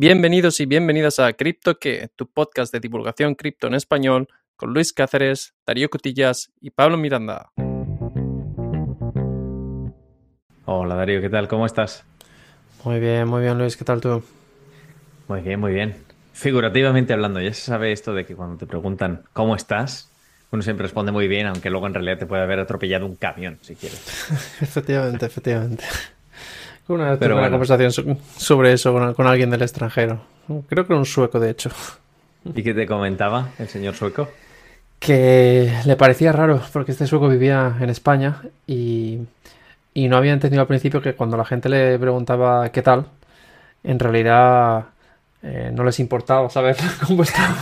Bienvenidos y bienvenidas a Cripto que, tu podcast de divulgación cripto en español, con Luis Cáceres, Darío Cotillas y Pablo Miranda. Hola Darío, ¿qué tal? ¿Cómo estás? Muy bien, muy bien Luis, ¿qué tal tú? Muy bien, muy bien. Figurativamente hablando, ya se sabe esto de que cuando te preguntan ¿cómo estás? Uno siempre responde muy bien, aunque luego en realidad te puede haber atropellado un camión, si quieres. efectivamente, efectivamente. Una vez una conversación sobre eso con, alguien del extranjero. Creo que era un sueco, de hecho. ¿Y qué te comentaba el señor sueco? Que le parecía raro, porque este sueco vivía en España y, no había entendido al principio que cuando la gente le preguntaba qué tal, en realidad eh, no les importaba saber cómo estaba.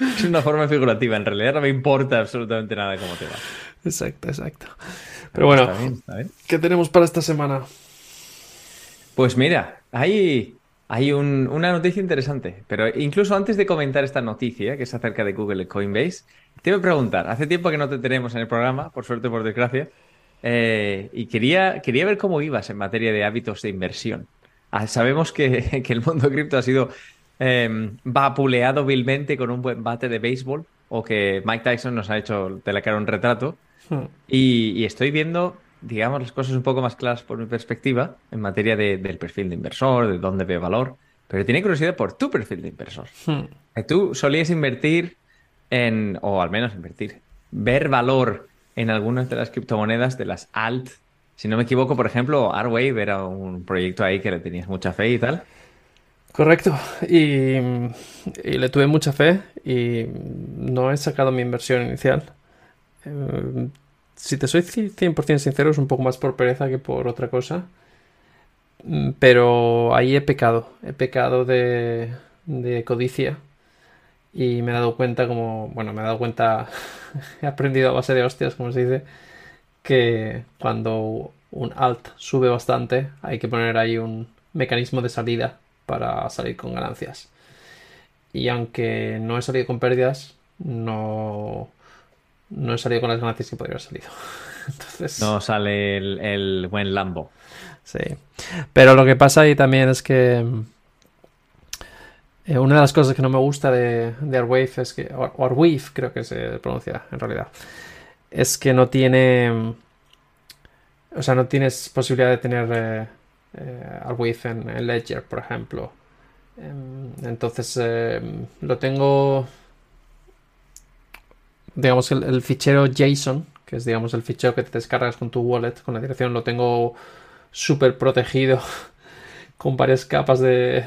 Es una forma figurativa, en realidad no me importa absolutamente nada cómo te va. Exacto, exacto. Pero bueno, ¿qué tenemos para esta semana? Pues mira, hay, hay una noticia interesante, pero incluso antes de comentar esta noticia, que es acerca de Google y Coinbase, te voy a preguntar, hace tiempo que no te tenemos en el programa, por suerte o por desgracia, eh, y quería, quería ver cómo ibas en materia de hábitos de inversión. Ah, sabemos que, el mundo cripto ha sido eh, vapuleado vilmente con un buen bate de béisbol, o que Mike Tyson nos ha hecho de la cara un retrato, Hmm. Y, estoy viendo, digamos, las cosas un poco más claras por mi perspectiva en materia del perfil de inversor, de dónde veo valor. Pero tiene curiosidad por tu perfil de inversor. Hmm. Tú solías invertir en, o al menos invertir, ver valor en algunas de las criptomonedas de las alt. Si no me equivoco, por ejemplo, Arwave era un proyecto ahí que le tenías mucha fe y tal. Correcto. Y, y, le tuve mucha fe y no he sacado mi inversión inicial. Eh, si te soy 100% sincero, es un poco más por pereza que por otra cosa. Mm, pero ahí he pecado. He pecado de codicia. Y me he dado cuenta como... Bueno, me he dado cuenta... he aprendido a base de hostias, como se dice. Que cuando un alt sube bastante, hay que poner ahí un mecanismo de salida para salir con ganancias. Y aunque no he salido con pérdidas, no no he salido con las ganancias que podría haber salido. Entonces... No sale el, buen Lambo. Sí. Pero lo que pasa ahí también es que eh, una de las cosas que no me gusta de, de Arwave es que. O Arwave creo que se pronuncia en realidad. Es que no tiene. O sea, no tienes posibilidad de tener eh, eh, Arwave en, Ledger, por ejemplo. Em, entonces lo tengo digamos, el, el, fichero JSON, que es, digamos, el fichero que te descargas con tu wallet, con la dirección, lo tengo súper protegido, con varias capas de,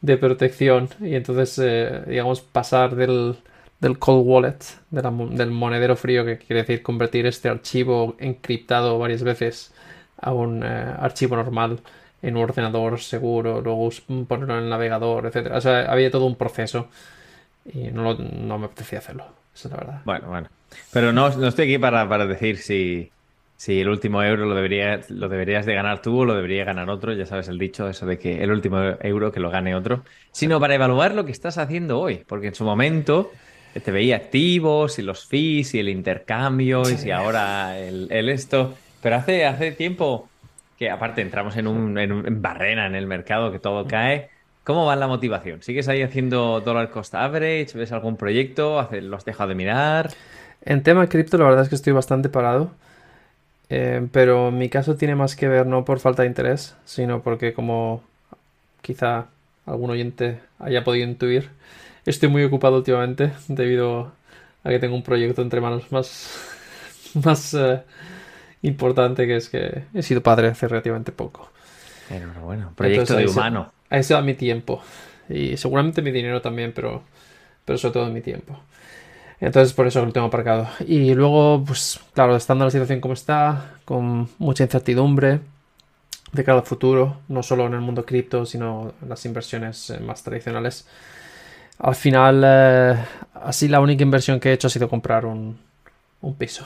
de protección. Y entonces, eh, digamos, pasar del, del cold wallet, del monedero frío, que quiere decir convertir este archivo encriptado varias veces a un eh, archivo normal en un ordenador seguro, luego ponerlo en el navegador, etc. O sea, había todo un proceso y no, no me apetecía hacerlo la verdad. Bueno, bueno. Pero no, no estoy aquí para, decir si, si el último euro lo, debería, lo deberías de ganar tú o lo debería ganar otro. Ya sabes el dicho, eso de que el último euro que lo gane otro. Sino para evaluar lo que estás haciendo hoy. Porque en su momento te veía activos y los fees y el intercambio y si ahora el, esto. Pero hace, hace tiempo que aparte entramos en un, en barrena en el mercado que todo cae ¿Cómo va la motivación? ¿Sigues ahí haciendo dollar cost average? ¿Ves algún proyecto? ¿Lo has dejado de mirar? En tema cripto, la verdad es que estoy bastante parado. Eh, pero mi caso tiene más que ver no por falta de interés, sino porque como quizá algún oyente haya podido intuir, estoy muy ocupado últimamente debido a que tengo un proyecto entre manos más, más eh, importante que es que he sido padre hace relativamente poco. Enhorabuena, proyecto de humano. A ese va mi tiempo. Y seguramente mi dinero también, pero, pero sobre todo mi tiempo. Entonces por eso lo tengo aparcado. Y luego, pues claro, estando la situación como está, con mucha incertidumbre de cara al futuro, no solo en el mundo cripto, sino en las inversiones eh, más tradicionales. Al final, eh, así la única inversión que he hecho ha sido comprar un, un piso.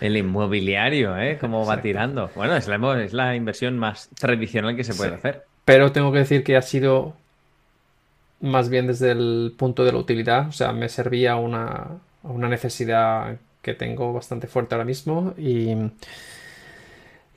El inmobiliario, ¿eh? Cómo va tirando. Bueno, es la, es la inversión más tradicional que se puede hacer. Pero tengo que decir que ha sido más bien desde el punto de la utilidad. O sea, me servía una, una necesidad que tengo bastante fuerte ahora mismo. Y,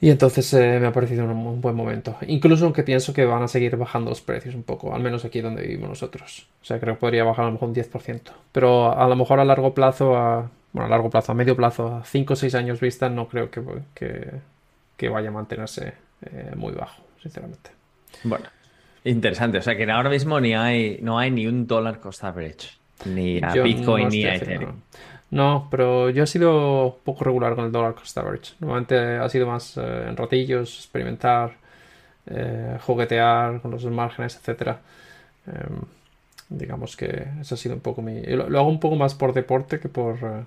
Y entonces eh, me ha parecido un, buen momento. Incluso aunque pienso que van a seguir bajando los precios un poco, al menos aquí donde vivimos nosotros. O sea, creo que podría bajar a lo mejor un 10%. Pero a lo mejor a largo plazo, a, bueno, a largo plazo, a medio plazo, a 5 o 6 años vista, no creo que, que, vaya a mantenerse eh, muy bajo, sinceramente. Bueno, interesante. O sea, que ahora mismo ni hay, no hay ni un dólar cost average. Ni a Bitcoin ni a Ethereum. No, pero yo he sido poco regular con el dollar cost average. Normalmente ha sido más eh, en ratillos, experimentar, eh, juguetear con los márgenes, etcétera. Em, digamos que eso ha sido un poco mi. Lo, hago un poco más por deporte que por eh,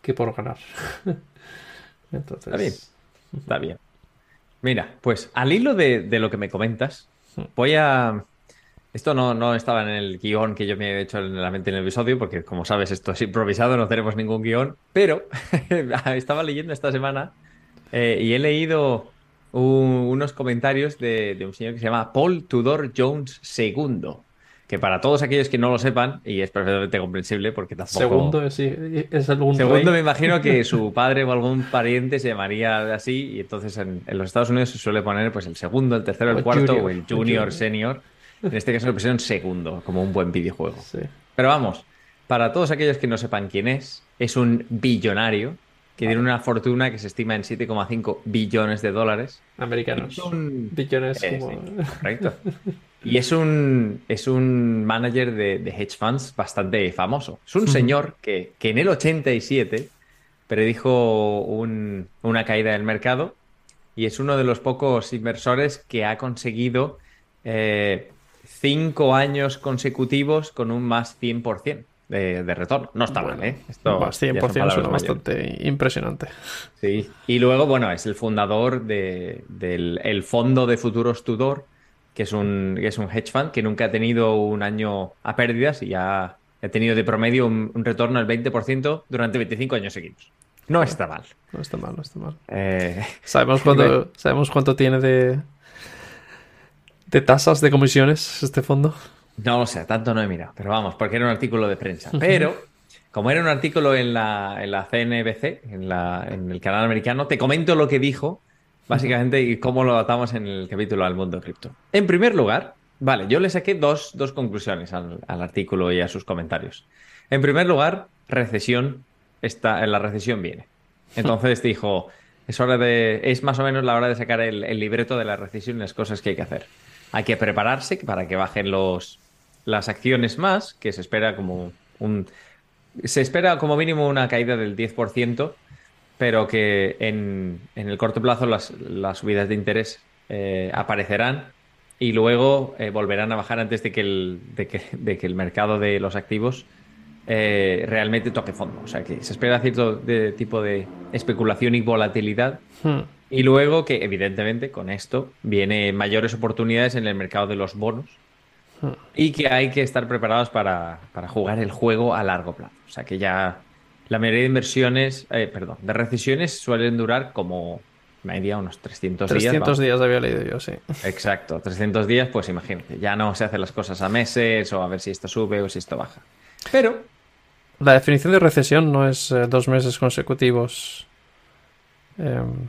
que por ganar. Entonces. Está bien. Está bien. Mira, pues al hilo de, de lo que me comentas. Voy a esto no, no, estaba en el guion que yo me he hecho en la mente en el episodio, porque como sabes, esto es improvisado, no tenemos ningún guion, pero estaba leyendo esta semana eh, y he leído unos comentarios de, un señor que se llama Paul Tudor Jones II, que para todos aquellos que no lo sepan, y es perfectamente comprensible porque tampoco... Segundo, sí, es algún Segundo, me imagino que su padre o algún pariente se llamaría así, y entonces en, los Estados Unidos se suele poner pues el segundo, el tercero, el cuarto o el junior, senior. En este caso lo pusieron segundo, como un buen videojuego. Pero vamos, para todos aquellos que no sepan quién es, es un billonario que tiene una fortuna que se estima en 7,5 billones de dólares. Americanos. Un... Billones eh, como... correcto. Y es un, es un manager de, hedge funds bastante famoso. Es un señor que, en el 87 predijo una caída del mercado y es uno de los pocos inversores que ha conseguido eh, cinco años consecutivos con un más 100% de, de retorno. No está mal, ¿eh? Esto más 100% suena bastante impresionante. Sí, y luego, bueno, es el fundador del fondo de futuros Tudor, que es, un, es un hedge fund que nunca ha tenido un año a pérdidas y ha, ha tenido de promedio un, retorno del 20% durante 25 años seguidos. No está mal. No está mal, no está mal. Eh, ¿Sabemos, cuánto, ¿Sabemos cuánto tiene de, de tasas de comisiones este fondo? No lo sé, tanto no he mirado, pero vamos, porque era un artículo de prensa. Pero, como era un artículo en la, en la CNBC, en, la, en el canal americano, te comento lo que dijo, básicamente, y cómo lo atamos en el capítulo al mundo cripto. En primer lugar, vale, yo le saqué dos, dos conclusiones al, artículo y a sus comentarios. En primer lugar, recesión, está, la recesión viene. Entonces dijo, es hora de, es más o menos la hora de sacar el, el libreto de la recesión y las cosas que hay que hacer hay que prepararse para que bajen los, las acciones más, que se espera como un... Se espera como mínimo una caída del 10%, pero que en, el corto plazo las, subidas de interés eh, aparecerán y luego eh, volverán a bajar antes de que el, de que, el mercado de los activos eh, realmente toque fondo. O sea que se espera cierto tipo de especulación y volatilidad. Hmm. Y luego que, evidentemente, con esto viene mayores oportunidades en el mercado de los bonos y que hay que estar preparados para, jugar el juego a largo plazo. O sea que ya la mayoría de inversiones, eh, perdón, de recesiones suelen durar como media unos 300, días. 300 días había leído yo, sí. Exacto, 300 días, pues imagínate, ya no se hacen las cosas a meses o a ver si esto sube o si esto baja. Pero... La definición de recesión no es eh, dos meses consecutivos. Em,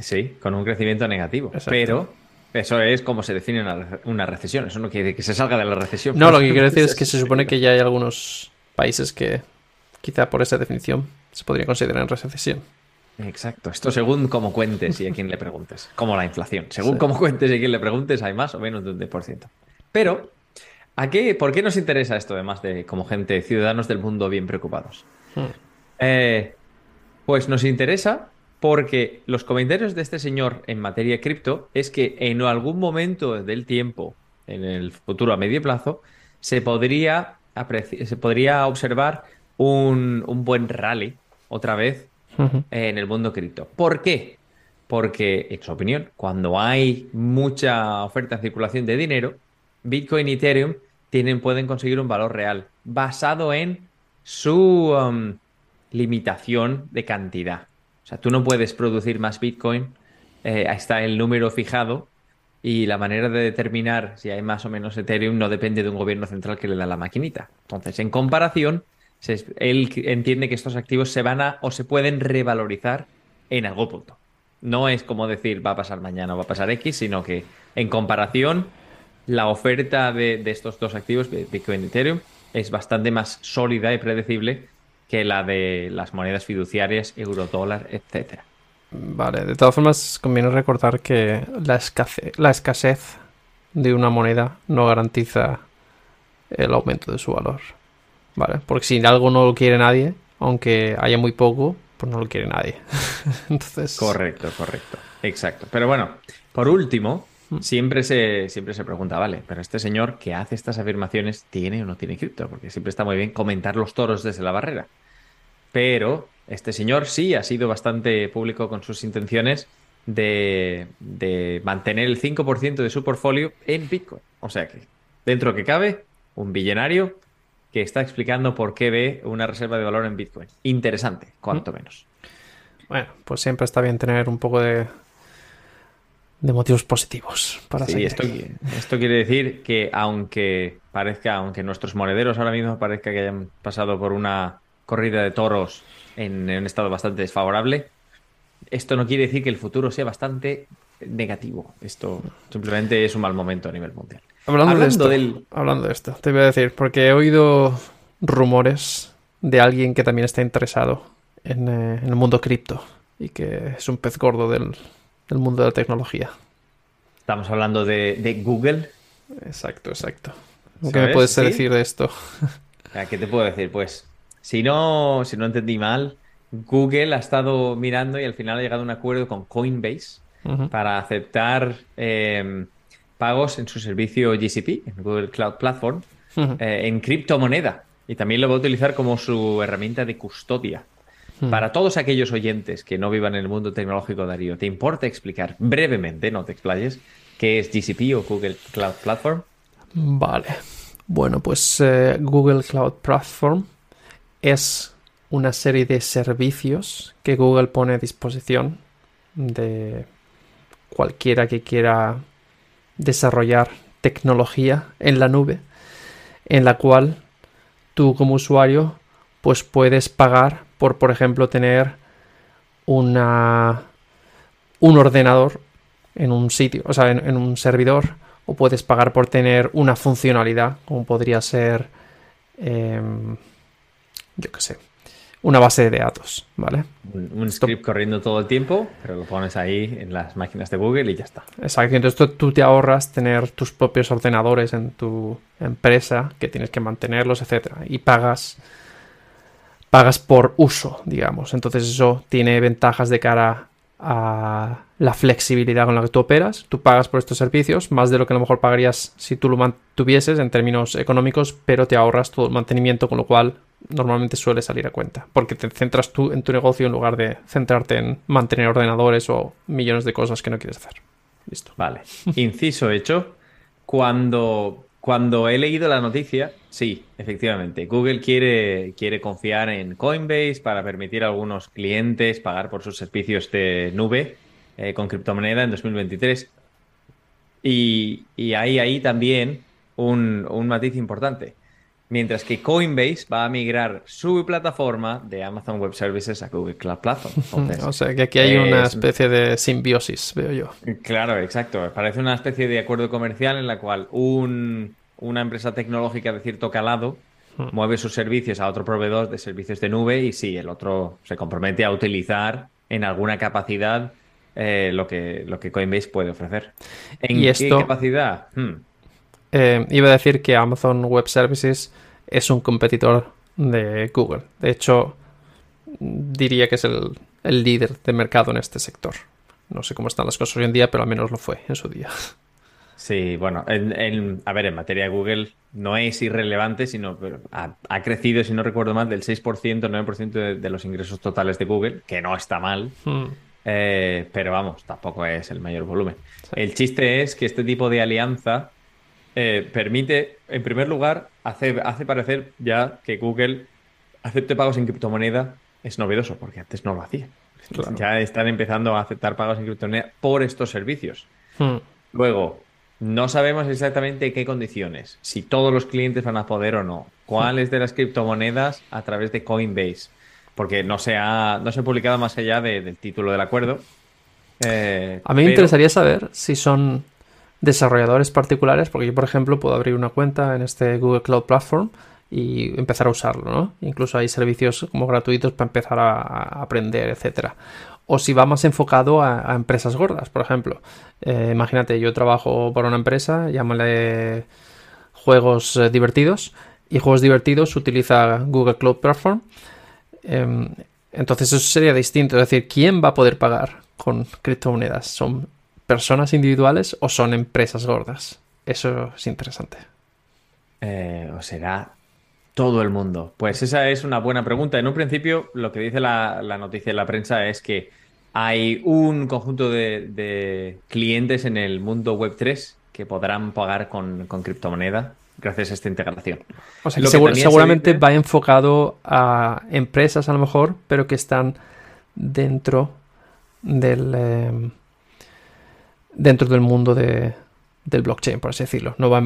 Sí, con un crecimiento negativo. Pero eso es como se define una, recesión. Eso no quiere decir que se salga de la recesión. No, lo que quiero decir es que se supone que ya hay algunos países que quizá por esa definición se podría considerar en recesión. Exacto. Esto según cómo cuentes y a quién le preguntes. Como la inflación. Según cómo cuentes y a quién le preguntes, hay más o menos de un 10%. Pero, ¿a qué, ¿por qué nos interesa esto, además de como gente, ciudadanos del mundo bien preocupados? Hmm. Eh, pues nos interesa porque los comentarios de este señor en materia de cripto es que en algún momento del tiempo, en el futuro a medio plazo, se podría, se podría observar un, buen rally otra vez en el mundo cripto. ¿Por qué? Porque, en su opinión, cuando hay mucha oferta en circulación de dinero, Bitcoin y Ethereum tienen, pueden conseguir un valor real basado en su um, limitación de cantidad. O sea, tú no puedes producir más Bitcoin, eh, está el número fijado y la manera de determinar si hay más o menos Ethereum no depende de un gobierno central que le da la maquinita. Entonces, en comparación, él entiende que estos activos se van a o se pueden revalorizar en algún punto. no es como decir va a pasar mañana o va a pasar X, sino que en comparación, la oferta de, estos dos activos, Bitcoin y Ethereum, es bastante más sólida y predecible que la de las monedas fiduciarias, euro, dólar, etcétera. Vale, de todas formas, conviene recordar que la escasez, la escasez de una moneda no garantiza el aumento de su valor. Vale, porque si algo no lo quiere nadie, aunque haya muy poco, pues no lo quiere nadie. Entonces. Correcto, correcto. Exacto. Pero bueno, por último, mm. siempre se, siempre se pregunta, vale, pero este señor que hace estas afirmaciones, ¿tiene o no tiene cripto? Porque siempre está muy bien comentar los toros desde la barrera. Pero este señor sí ha sido bastante público con sus intenciones de, de mantener el 5% de su portfolio en Bitcoin. O sea que, dentro que cabe, un billonario que está explicando por qué ve una reserva de valor en Bitcoin. Interesante, cuanto menos. Bueno, pues siempre está bien tener un poco de, de motivos positivos para sí, Esto, esto, quiere decir que aunque parezca, aunque nuestros monederos ahora mismo parezca que hayan pasado por una corrida de toros en, un estado bastante desfavorable, esto no quiere decir que el futuro sea bastante negativo. Esto simplemente es un mal momento a nivel mundial. Hablando, de esto, hablando de esto, te voy a decir, porque he oído rumores de alguien que también está interesado en, eh, el mundo cripto y que es un pez gordo del, mundo de la tecnología. Estamos hablando de, Google. Exacto, exacto. ¿Qué me puedes decir de esto? ¿Qué te puedo decir? Pues, si no, si no entendí mal, Google ha estado mirando y al final ha llegado a un acuerdo con Coinbase para aceptar eh, pagos en su servicio GCP, en Google Cloud Platform, eh, en criptomoneda. Y también lo va a utilizar como su herramienta de custodia. Para todos aquellos oyentes que no vivan en el mundo tecnológico, Darío, ¿te importa explicar brevemente, no te explayes, qué es GCP o Google Cloud Platform? Vale. Bueno, pues eh, Google Cloud Platform es una serie de servicios que Google pone a disposición de cualquiera que quiera desarrollar tecnología en la nube en la cual tú como usuario pues puedes pagar por por ejemplo tener una un ordenador en un sitio o sea en, un servidor o puedes pagar por tener una funcionalidad como podría ser em, yo qué sé una base de datos, ¿vale? Un, script corriendo todo el tiempo, pero lo pones ahí en las máquinas de Google y ya está. Exacto, entonces tú te ahorras tener tus propios ordenadores en tu empresa, que tienes que mantenerlos, etcétera, y pagas pagas por uso, digamos. Entonces eso tiene ventajas de cara a la flexibilidad con la que tú operas. Tú pagas por estos servicios más de lo que a lo mejor pagarías si tú lo mantuvieses en términos económicos, pero te ahorras todo el mantenimiento, con lo cual normalmente suele salir a cuenta, porque te centras tú en tu negocio en lugar de centrarte en mantener ordenadores o millones de cosas que no quieres hacer. Listo. Vale. Inciso hecho. Cuando, cuando he leído la noticia, sí, efectivamente, Google quiere, quiere confiar en Coinbase para permitir a algunos clientes pagar por sus servicios de nube eh, con criptomoneda en 2023. Y, y hay ahí también un, un matiz importante mientras que Coinbase va a migrar su plataforma de Amazon Web Services a Google Cloud Platform. o sea que aquí hay una especie de simbiosis, veo yo. Claro, exacto. Parece una especie de acuerdo comercial en la cual una empresa tecnológica de cierto calado hmm. mueve sus servicios a otro proveedor de servicios de nube y sí, el otro se compromete a utilizar en alguna capacidad eh, lo, que, lo que Coinbase puede ofrecer. ¿En qué capacidad? Hmm. Eh, iba a decir que Amazon Web Services es un competidor de Google. De hecho, diría que es el, líder de mercado en este sector. No sé cómo están las cosas hoy en día, pero al menos lo fue en su día. Sí, bueno, a ver, en materia de Google no es irrelevante, sino ha, ha crecido, si no recuerdo mal, del 6%, 9% de, los ingresos totales de Google, que no está mal, hmm. eh, pero vamos, tampoco es el mayor volumen. El chiste es que este tipo de alianza eh, permite, en primer lugar, hace, hace parecer ya que Google acepte pagos en criptomoneda es novedoso, porque antes no lo hacía. Ya están empezando a aceptar pagos en criptomoneda por estos servicios. Hmm. Luego, no sabemos exactamente qué condiciones, si todos los clientes van a poder o no, cuáles de las criptomonedas a través de Coinbase, porque no se ha, no se ha publicado más allá del título del acuerdo, Eh, A mí me pero- interesaría saber si son desarrolladores particulares, porque yo, por ejemplo, puedo abrir una cuenta en este Google Cloud Platform y empezar a usarlo, ¿no? Incluso hay servicios como gratuitos para empezar a, aprender, etcétera. O si va más enfocado a, a empresas gordas, por ejemplo. Eh, imagínate, yo trabajo para una empresa, llámale juegos eh, divertidos, y juegos divertidos utiliza Google Cloud Platform. Em, entonces eso sería distinto. Es decir, ¿quién va a poder pagar con criptomonedas? ¿Son personas individuales o son empresas gordas? Eso es interesante. Eh, ¿O será todo el mundo? Pues esa es una buena pregunta. En un principio, lo que dice la, la noticia en la prensa es que hay un conjunto de, de clientes en el mundo Web3 que podrán pagar con, con criptomoneda gracias a esta integración. O sea, que se seguramente dice- va enfocado a empresas a lo mejor, pero que están dentro del em, dentro del mundo de, del blockchain, por así decirlo. No va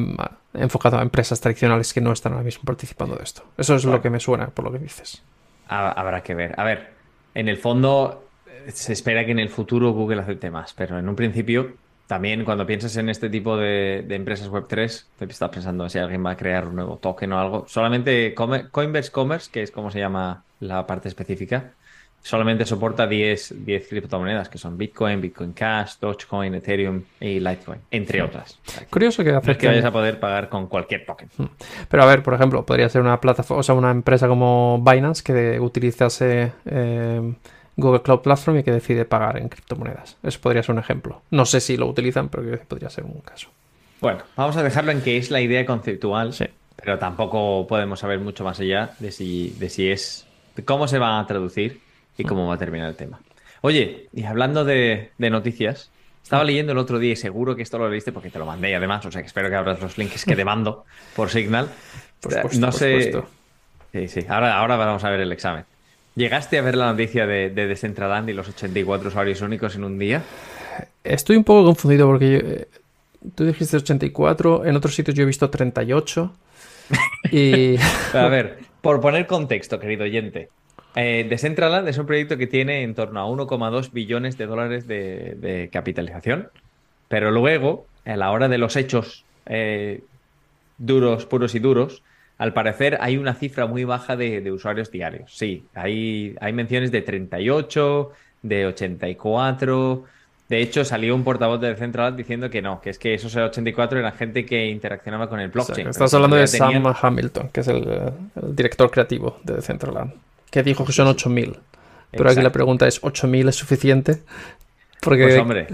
enfocado a empresas tradicionales que no están ahora mismo participando de esto. Eso es Claro. lo que me suena por lo que dices. Ha- Habrá que ver. A ver, en el fondo eh, se espera que en el futuro Google acepte más, pero en un principio también cuando piensas en este tipo de, de empresas Web3, te estás pensando si alguien va a crear un nuevo token o algo. Solamente Coinbase Commerce, que es como se llama la parte específica, solamente soporta 10, 10 criptomonedas, que son Bitcoin, Bitcoin Cash, Dogecoin, Ethereum y Litecoin, entre otras. O sea, que Curioso que No es que vayas a poder pagar con cualquier token. Pero a ver, por ejemplo, podría ser una plataforma, o sea, una empresa como Binance que utilizase eh, Google Cloud Platform y que decide pagar en criptomonedas. Eso podría ser un ejemplo. No sé si lo utilizan, pero podría ser un caso. Bueno, vamos a dejarlo en que es la idea conceptual, Sí. pero tampoco podemos saber mucho más allá de si, de si es, de cómo se va a traducir y cómo va a terminar el tema. Oye, y hablando de, de noticias, estaba leyendo el otro día y seguro que esto lo leíste porque te lo mandé además, o sea que espero que abras los links que te mando por Signal. Por supuesto, no por sé. supuesto. Sí, sí, ahora, ahora vamos a ver el examen. ¿Llegaste a ver la noticia de, de Decentraland y los 84 usuarios únicos en un día? Estoy un poco confundido porque yo, eh, tú dijiste 84, en otros sitios yo he visto 38. Y A ver, por poner contexto, querido oyente. Eh, Decentraland es un proyecto que tiene en torno a 1,2 billones de dólares de, de capitalización, pero luego, a la hora de los hechos eh, duros, puros y duros, al parecer hay una cifra muy baja de, de usuarios diarios. Sí, hay, hay menciones de 38, de 84. De hecho, salió un portavoz de Decentraland diciendo que no, que es que esos 84 eran gente que interaccionaba con el o sea, blockchain. estás hablando de tenían- Sam Hamilton, que es el, el director creativo de Decentraland, que dijo que son 8000. Pero aquí la pregunta es: ¿8000 es suficiente? Porque Pues hombre,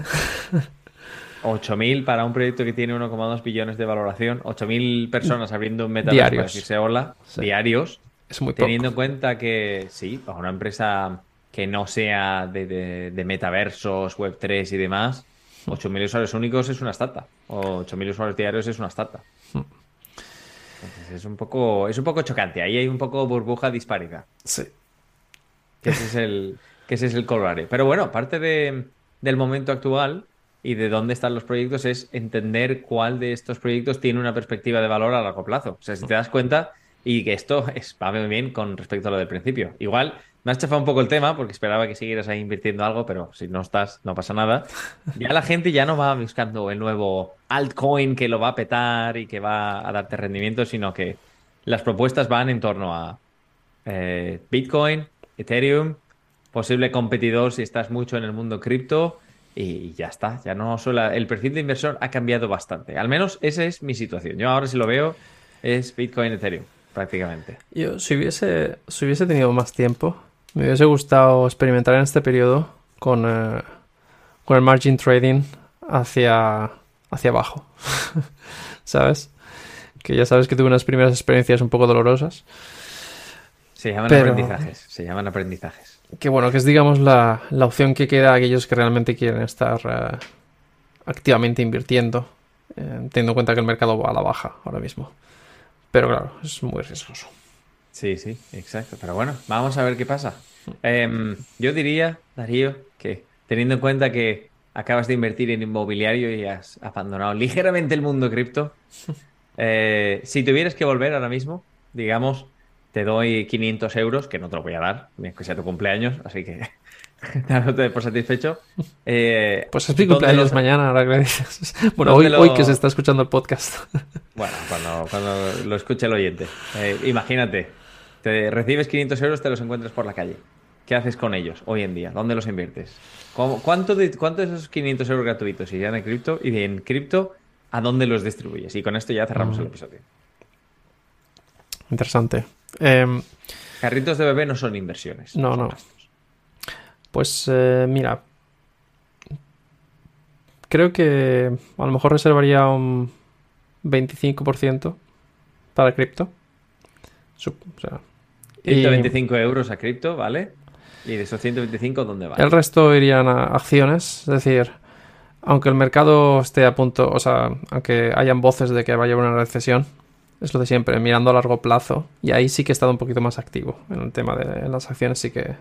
8.000 para un proyecto que tiene 1,2 billones de valoración, 8.000 personas abriendo un metaverso para Diarios. decirse hola, Sí. diarios, es muy poco. teniendo en cuenta que sí, para una empresa que no sea de, de- de metaversos, Web3 y demás, 8.000 usuarios únicos es una startup, o 8.000 usuarios diarios es una startup. Entonces es un poco, es un poco chocante, ahí hay un poco burbuja disparidad. Sí. Que ese es el, que ese es el. Pero bueno, parte de, del momento actual y de dónde están los proyectos es entender cuál de estos proyectos tiene una perspectiva de valor a largo plazo. O sea, si te das cuenta y que esto es, va muy bien con respecto a lo del principio. Igual me has chafado un poco el tema porque esperaba que siguieras ahí invirtiendo algo, pero si no estás, no pasa nada. Ya la gente ya no va buscando el nuevo altcoin que lo va a petar y que va a darte rendimiento, sino que las propuestas van en torno a eh, Bitcoin, Ethereum, posible competidor si estás mucho en el mundo cripto y ya está. Ya no solo el perfil de inversor ha cambiado bastante. Al menos esa es mi situación. Yo ahora si lo veo es Bitcoin, Ethereum, prácticamente. Yo, si hubiese, si hubiese tenido más tiempo, me hubiese gustado experimentar en este periodo con, eh, con el margin trading hacia, hacia abajo. ¿Sabes? Que ya sabes que tuve unas primeras experiencias un poco dolorosas. Se llaman Pero- aprendizajes. Se llaman aprendizajes. Que bueno, que es digamos la, la opción que queda a aquellos que realmente quieren estar eh, activamente invirtiendo, eh, teniendo en cuenta que el mercado va a la baja ahora mismo. Pero claro, es muy riesgoso. Sí, sí, exacto. Pero bueno, vamos a ver qué pasa. Em, yo diría, Darío, que teniendo en cuenta que acabas de invertir en inmobiliario y has abandonado ligeramente el mundo cripto, eh, si tuvieras que volver ahora mismo, digamos, te doy 500 euros, que no te lo voy a dar, que sea tu cumpleaños, así que dándote por satisfecho. Eh, pues es mi cumpleaños mañana, ahora que dices. Bueno, hoy, hoy, que se está escuchando el podcast. Bueno, cuando, cuando lo escuche el oyente. Eh, imagínate, te recibes 500 euros, te los encuentras por la calle. ¿Qué haces con ellos hoy en día? ¿Dónde los inviertes? ¿Cuánto de, cuánto de esos 500 euros gratuitos irían en cripto? Y de en cripto, ¿a dónde los distribuyes? Y con esto ya cerramos el mm. episodio. Interesante. Em, Carritos de bebé no son inversiones. No, no. Pues eh, mira, creo que a lo mejor reservaría un 25% para cripto. O sea, 125 euros a cripto, ¿vale? ¿Y de esos 125 dónde va? El resto irían a acciones, es decir, aunque el mercado esté a punto, o sea, aunque hayan voces de que vaya a haber una recesión, es lo de siempre, mirando a largo plazo. Y ahí sí que he estado un poquito más activo. En el tema de las acciones sí que,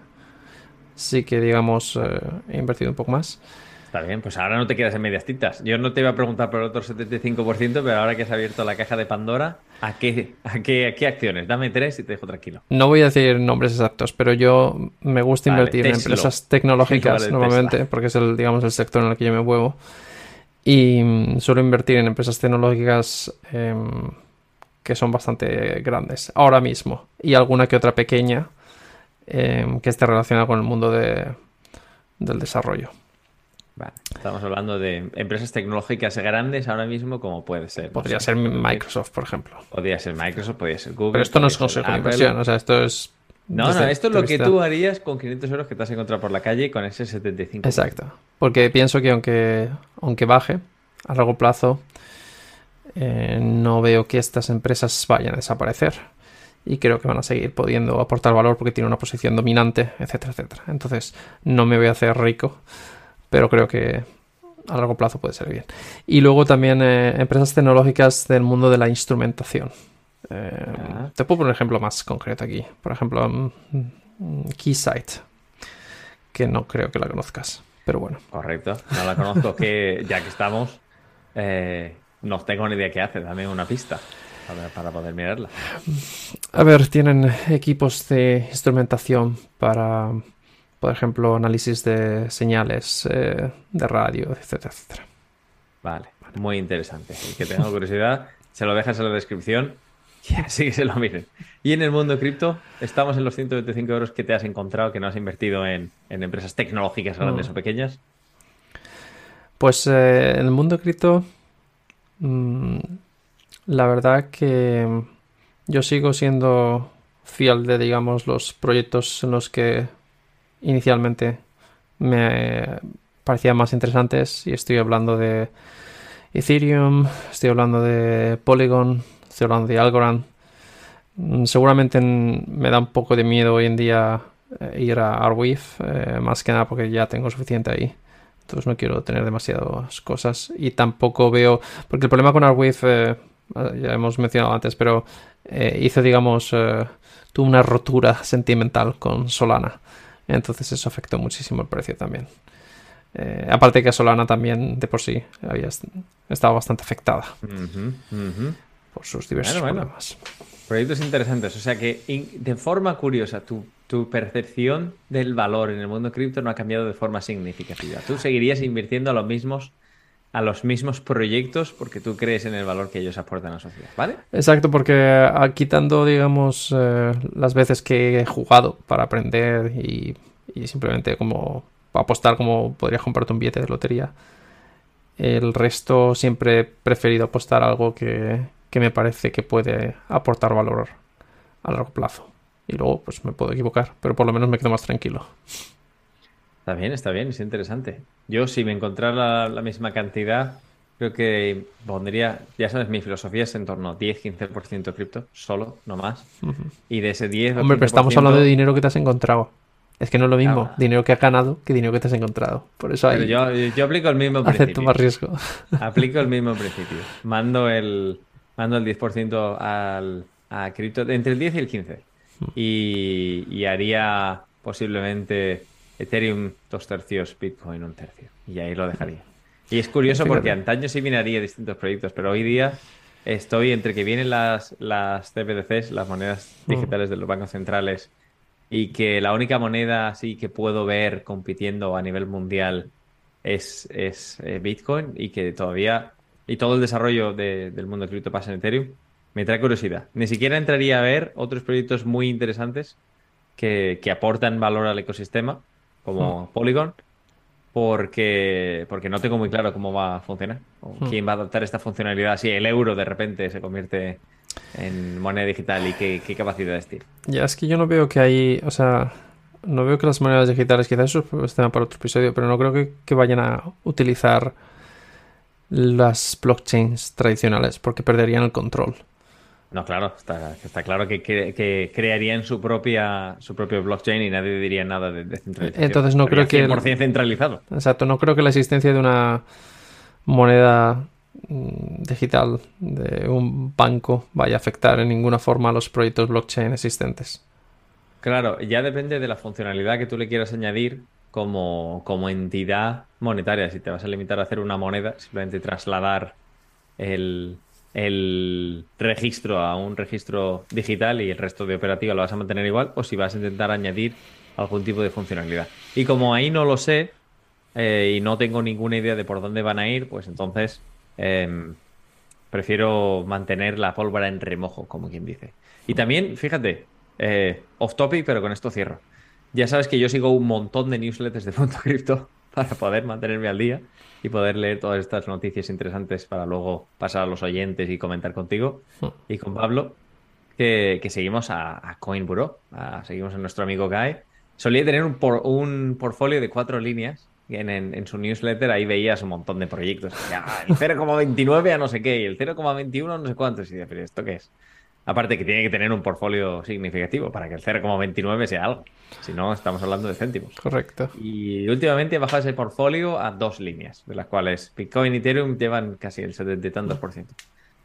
sí que, digamos, eh, he invertido un poco más. Está bien, pues ahora no te quedas en medias tintas. Yo no te iba a preguntar por el otro 75%, pero ahora que has abierto la caja de Pandora, ¿a qué, a qué, qué acciones? Dame tres y te dejo tranquilo. No voy a decir nombres exactos, pero yo me gusta invertir en empresas tecnológicas normalmente, porque es el, digamos, el sector en el que yo me muevo. Y mm, suelo invertir en empresas tecnológicas em, que son bastante grandes ahora mismo. Y alguna que otra pequeña em, que esté relacionada con el mundo de, del desarrollo estamos hablando de empresas tecnológicas grandes ahora mismo, como puede ser. Podría ser Microsoft, por ejemplo. Podría ser Microsoft, podría ser Google. Pero esto no es consejo de inversión, o sea, esto es. No, no, esto es lo que tú harías con 500 euros que te has encontrado por la calle con ese 75. Exacto. Porque pienso que aunque, aunque baje a largo plazo, eh, no veo que estas empresas vayan a desaparecer. Y creo que van a seguir pudiendo aportar valor porque tienen una posición dominante, etcétera, etcétera. Entonces, no me voy a hacer rico pero creo que a largo plazo puede ser bien. Y luego también eh, empresas tecnológicas del mundo de la instrumentación. Eh, ah. Te puedo poner un ejemplo más concreto aquí. Por ejemplo, mm, mm, Keysight, que no creo que la conozcas, pero bueno. Correcto, no la conozco, que ya que estamos, eh, no tengo ni idea qué hace, dame una pista. para poder mirarla. A ver, tienen equipos de instrumentación para por ejemplo, análisis de señales eh, de radio, etcétera, etcétera. Vale, muy interesante. El que tenga curiosidad, se lo dejas en la descripción y así que se lo miren. Y en el mundo cripto, estamos en los 125 euros que te has encontrado, que no has invertido en, empresas tecnológicas grandes mm. o pequeñas. Pues eh, en el mundo cripto, mm, la verdad que yo sigo siendo fiel de, digamos, los proyectos en los que inicialmente me parecían más interesantes y estoy hablando de Ethereum, estoy hablando de Polygon, estoy hablando de Algorand. Mm, seguramente me da un poco de miedo hoy en día eh, ir a Arweave, eh, más que nada porque ya tengo suficiente ahí. Entonces no quiero tener demasiadas cosas y tampoco veo, porque el problema con Arweave, eh, ya hemos mencionado antes, pero hizo, digamos, tuvo una rotura sentimental con Solana. Entonces eso afectó muchísimo el precio también. Eh, aparte que Solana también de por sí había estado bastante afectada por sus diversos problemas. Proyectos interesantes. O sea que de forma curiosa, tu, tu percepción del valor en el mundo cripto no ha cambiado de forma significativa. Tú seguirías invirtiendo a los mismos a los mismos proyectos porque tú crees en el valor que ellos aportan a la sociedad, ¿vale? Exacto, porque ah, quitando, digamos, eh, las veces que he jugado para aprender y, simplemente como apostar como podrías comprarte un billete de lotería, el resto siempre he preferido apostar algo que, que me parece que puede aportar valor a largo plazo. Y luego, pues me puedo equivocar, pero por lo menos me quedo más tranquilo. Está bien, está bien, es interesante. Yo, si me encontrara la, misma cantidad, creo que pondría, ya sabes, mi filosofía es en torno a 10-15% cripto, solo, no más. Y de ese 10 Hombre, pero estamos hablando de dinero que te has encontrado. Es que no es lo mismo dinero que has ganado que dinero que te has encontrado. Por eso hay... yo, yo, aplico el mismo principio. Acepto más riesgo. Aplico el mismo principio. Mando el, mando el 10% al, a cripto, entre el 10 y el 15. Y, y haría posiblemente Ethereum dos tercios, Bitcoin un tercio. Y ahí lo dejaría. Y es curioso porque antaño sí miraría distintos proyectos, pero hoy día estoy entre que vienen las, las CBDCs, las monedas mm. digitales de los bancos centrales, y que la única moneda así que puedo ver compitiendo a nivel mundial es, es eh, Bitcoin y que todavía, y todo el desarrollo del mundo cripto pasa en Ethereum, me trae curiosidad. Ni siquiera entraría a ver otros proyectos muy interesantes que, aportan valor al ecosistema, como hmm. Polygon, porque, porque no tengo muy claro cómo va a funcionar, o hmm. quién va a adaptar esta funcionalidad si el euro de repente se convierte en moneda digital y qué, qué capacidades tiene. Ya, es que yo no veo que hay, o sea, no veo que las monedas digitales, quizás eso es tema para otro episodio, pero no creo que, vayan a utilizar las blockchains tradicionales porque perderían el control. No, claro, está, está claro que, que, crearían su propia su propio blockchain y nadie diría nada de descentralización. Entonces no creo que... 100% centralizado. Exacto, no creo que la existencia de una moneda mm, digital de un banco vaya a afectar en ninguna forma a los proyectos blockchain existentes. Claro, ya depende de la funcionalidad que tú le quieras añadir como, como entidad monetaria. Si te vas a limitar a hacer una moneda, simplemente trasladar el, el registro a un registro digital y el resto de operativa lo vas a mantener igual, o si vas a intentar añadir algún tipo de funcionalidad. Y como ahí no lo sé eh, y no tengo ninguna idea de por dónde van a ir, pues entonces em, prefiero mantener la pólvora en remojo, como quien dice. Y también, fíjate, eh, off topic, pero con esto cierro. Ya sabes que yo sigo un montón de newsletters de Punto Cripto para poder mantenerme al día y poder leer todas estas noticias interesantes para luego pasar a los oyentes y comentar contigo y con Pablo, que, seguimos a, CoinBuro, seguimos a nuestro amigo Guy. Solía tener un, un portfolio de cuatro líneas en, en, su newsletter ahí veías un montón de proyectos. el 0,29 a no sé qué y el 0,21 no sé cuántos. Y decía, pero ¿esto qué es? Aparte que tiene que tener un portfolio significativo para que el 0,29 sea algo. Si no, estamos hablando de céntimos. Correcto. Y últimamente he bajado ese portfolio a dos líneas, de las cuales Bitcoin y Ethereum llevan casi el 70 y tantos por ciento.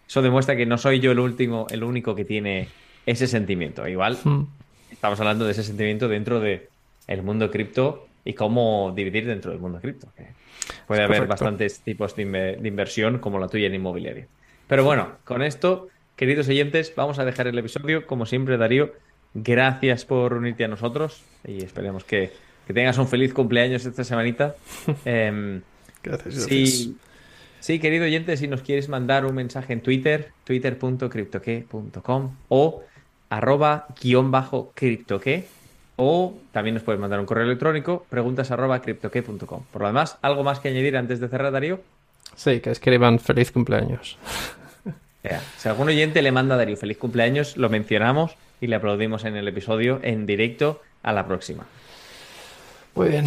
Eso demuestra que no soy yo el último, el único que tiene ese sentimiento. Igual hmm. estamos hablando de ese sentimiento dentro del el mundo cripto y cómo dividir dentro del mundo cripto. puede haber bastantes tipos de inversión como la tuya en inmobiliaria. Pero bueno, con esto Queridos oyentes, vamos a dejar el episodio. Como siempre, Darío, gracias por unirte a nosotros y esperemos que, tengas un feliz cumpleaños esta semanita. Em, gracias, Sí, sí, querido oyente, si nos quieres mandar un mensaje en Twitter, twitter.cryptoque.com o arroba guion bajo criptoque o también nos puedes mandar un correo electrónico, preguntas arroba criptoque.com. Por lo demás, ¿algo más que añadir antes de cerrar, Darío? Sí, que escriban feliz cumpleaños. Si algún oyente le manda a Darío feliz cumpleaños, lo mencionamos y le aplaudimos en el episodio en directo a la próxima. Muy bien.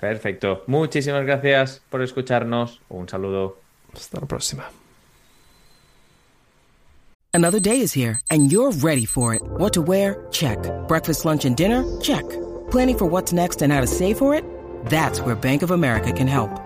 Perfecto. Muchísimas gracias por escucharnos. Un saludo. Hasta la próxima. Another day is here and you're ready for it. What to wear? Check. Breakfast, lunch and dinner? Check. Planning for what's next and how to save for it? That's where Bank of America can help.